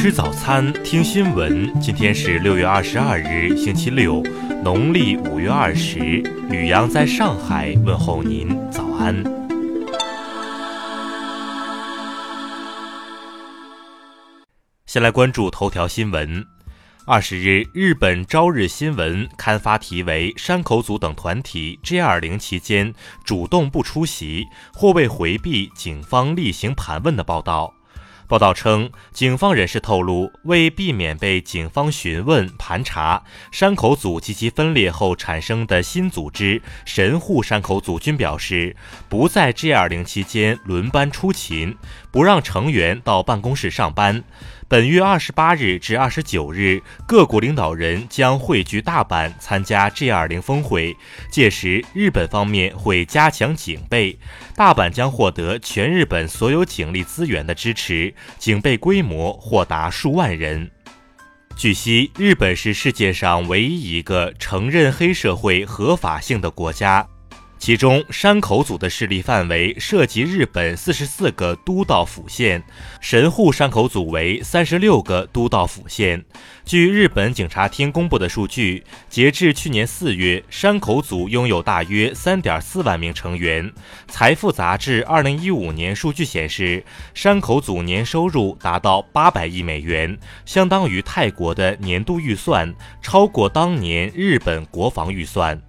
吃早餐，听新闻。今天是六月二十二日，星期六，农历五月二十。吕阳在上海问候您，早安。先来关注头条新闻。二十日，日本朝日新闻刊发题为“山口组等团体 G20 期间主动不出席，或为回避警方例行盘问”的报道。报道称，警方人士透露，为避免被警方询问盘查，山口组及其分裂后产生的新组织神户山口组均表示，不在 G20 期间轮班出勤，不让成员到办公室上班。本月二十八日至二十九日，各国领导人将汇聚大阪参加 G20 峰会。届时，日本方面会加强警备，大阪将获得全日本所有警力资源的支持，警备规模或达数万人。据悉，日本是世界上唯一一个承认黑社会合法性的国家。其中，山口组的势力范围涉及日本四十四个都道府县，神户山口组为三十六个都道府县。据日本警察厅公布的数据，截至去年四月，山口组拥有大约三点四万名成员。财富杂志二零一五年数据显示，山口组年收入达到八百亿美元，相当于泰国的年度预算，超过当年日本国防预算。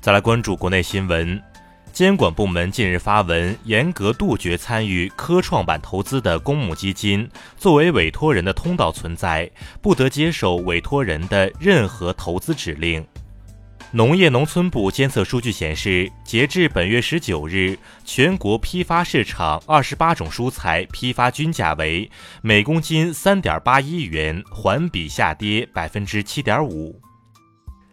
再来关注国内新闻，监管部门近日发文，严格杜绝参与科创板投资的公募基金作为委托人的通道存在，不得接受委托人的任何投资指令。农业农村部监测数据显示，截至本月十九日，全国批发市场二十八种蔬菜批发均价为每公斤三点八一元，环比下跌百分之七点五。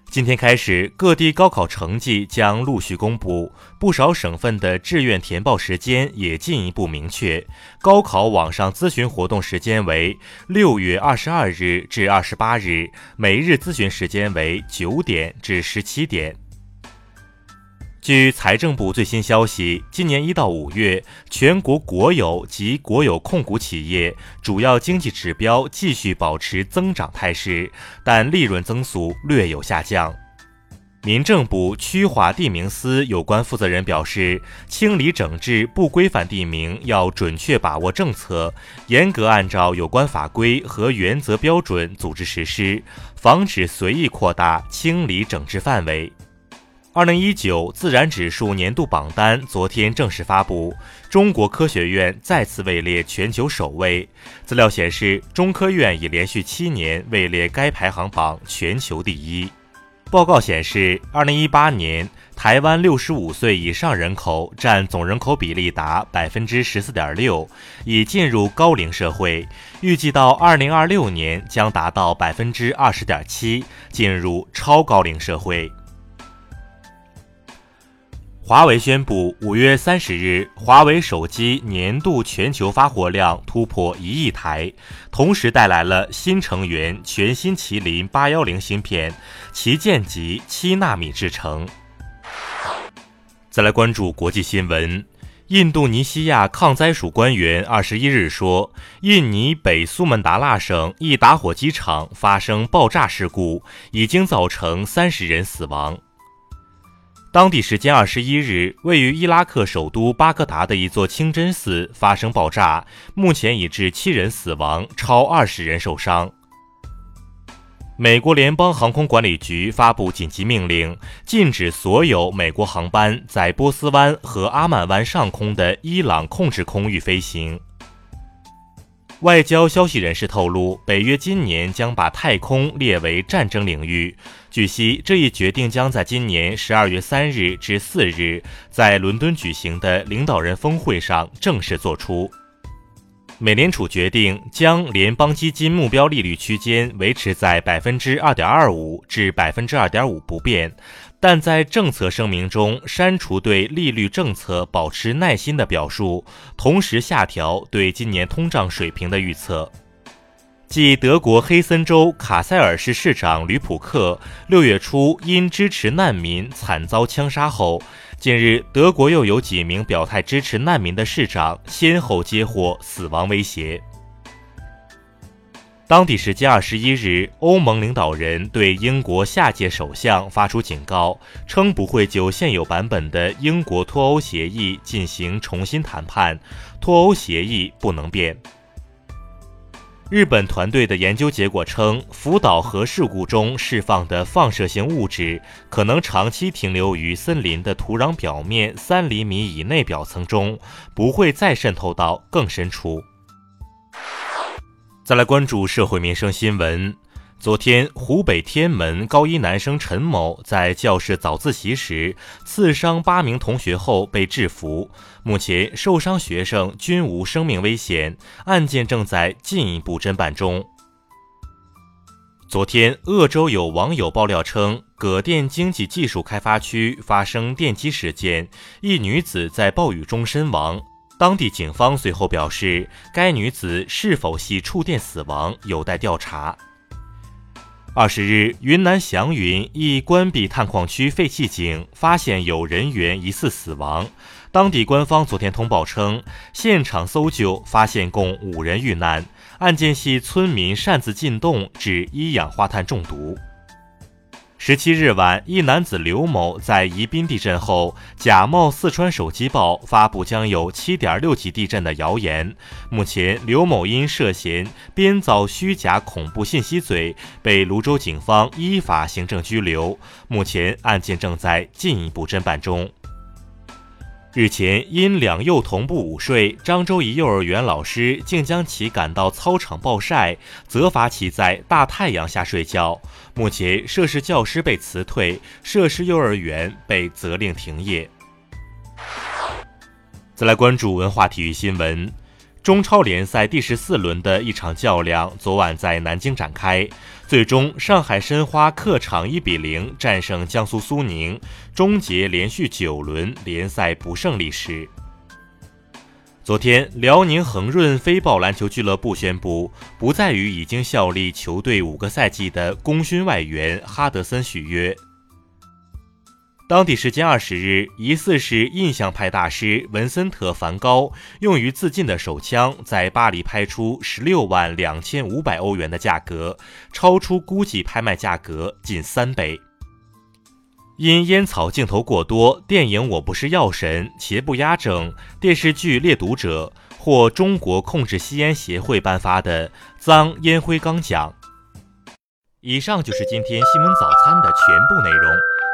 今天开始，各地高考成绩将陆续公布，不少省份的志愿填报时间也进一步明确。高考网上咨询活动时间为六月二十二日至二十八日，每日咨询时间为九点至十七点。据财政部最新消息，今年一到五月，全国国有及国有控股企业主要经济指标继续保持增长态势，但利润增速略有下降。民政部区划地名司有关负责人表示，清理整治不规范地名要准确把握政策，严格按照有关法规和原则标准组织实施，防止随意扩大清理整治范围。二零一九自然指数年度榜单昨天正式发布，中国科学院再次位列全球首位。资料显示，中科院已连续七年位列该排行榜全球第一。报告显示，二零一八年台湾六十五岁以上人口占总人口比例达百分之十四点六，已进入高龄社会。预计到二零二六年将达到百分之二十点七，进入超高龄社会。华为宣布，五月三十日，华为手机年度全球发货量突破一亿台，同时带来了新成员全新麒麟八幺零芯片，旗舰级七纳米制成。再来关注国际新闻，印度尼西亚抗灾署官员二十一日说，印尼北苏门答腊省一打火机厂发生爆炸事故，已经造成三十人死亡。当地时间二十一日，位于伊拉克首都巴格达的一座清真寺发生爆炸，目前已致七人死亡，超二十人受伤。美国联邦航空管理局发布紧急命令，禁止所有美国航班在波斯湾和阿曼湾上空的伊朗控制空域飞行。外交消息人士透露，北约今年将把太空列为战争领域。据悉，这一决定将在今年十二月三日至四日在伦敦举行的领导人峰会上正式作出。美联储决定将联邦基金目标利率区间维持在百分之二点二五至百分之二点五不变。但在政策声明中删除对利率政策保持耐心的表述，同时下调对今年通胀水平的预测。继德国黑森州卡塞尔市市长吕普克六月初因支持难民惨遭枪杀后，近日德国又有几名表态支持难民的市长先后接获死亡威胁。当地时间二十一日，欧盟领导人对英国下届首相发出警告，称不会就现有版本的英国脱欧协议进行重新谈判，脱欧协议不能变。日本团队的研究结果称，福岛核事故中释放的放射性物质可能长期停留于森林的土壤表面三厘米以内表层中，不会再渗透到更深处。再来关注社会民生新闻。昨天，湖北天门高一男生陈某在教室早自习时刺伤八名同学后被制服，目前受伤学生均无生命危险，案件正在进一步侦办中。昨天，鄂州有网友爆料称，葛店经济技术开发区发生电击事件，一女子在暴雨中身亡。当地警方随后表示，该女子是否系触电死亡有待调查。二十日，云南祥云一关闭探矿区废弃井发现有人员疑似死亡，当地官方昨天通报称，现场搜救发现共五人遇难，案件系村民擅自进洞致一氧化碳中毒。十七日晚，一男子刘某在宜宾地震后，假冒《四川手机报》发布将有七点六级地震的谣言。目前，刘某因涉嫌编造虚假恐怖信息罪，被泸州警方依法行政拘留。目前，案件正在进一步侦办中。日前，因两幼同步午睡，漳州一幼儿园老师竟将其赶到操场暴晒，责罚其在大太阳下睡觉。目前，涉事教师被辞退，涉事幼儿园被责令停业。再来关注文化体育新闻。中超联赛第十四轮的一场较量昨晚在南京展开，最终上海申花客场一比零战胜江苏苏宁，终结连续九轮联赛不胜历史。昨天，辽宁恒润飞豹篮球俱乐部宣布，不再与已经效力球队五个赛季的功勋外援哈德森续约。当地时间二十日，疑似是印象派大师文森特·梵高用于自尽的手枪在巴黎拍出十六万两千五百欧元的价格，超出估计拍卖价格近三倍。因烟草镜头过多，电影《我不是药神》邪不压正，电视剧《猎毒者》获中国控制吸烟协会颁发的脏烟灰缸奖。以上就是今天新闻早餐的全部内容。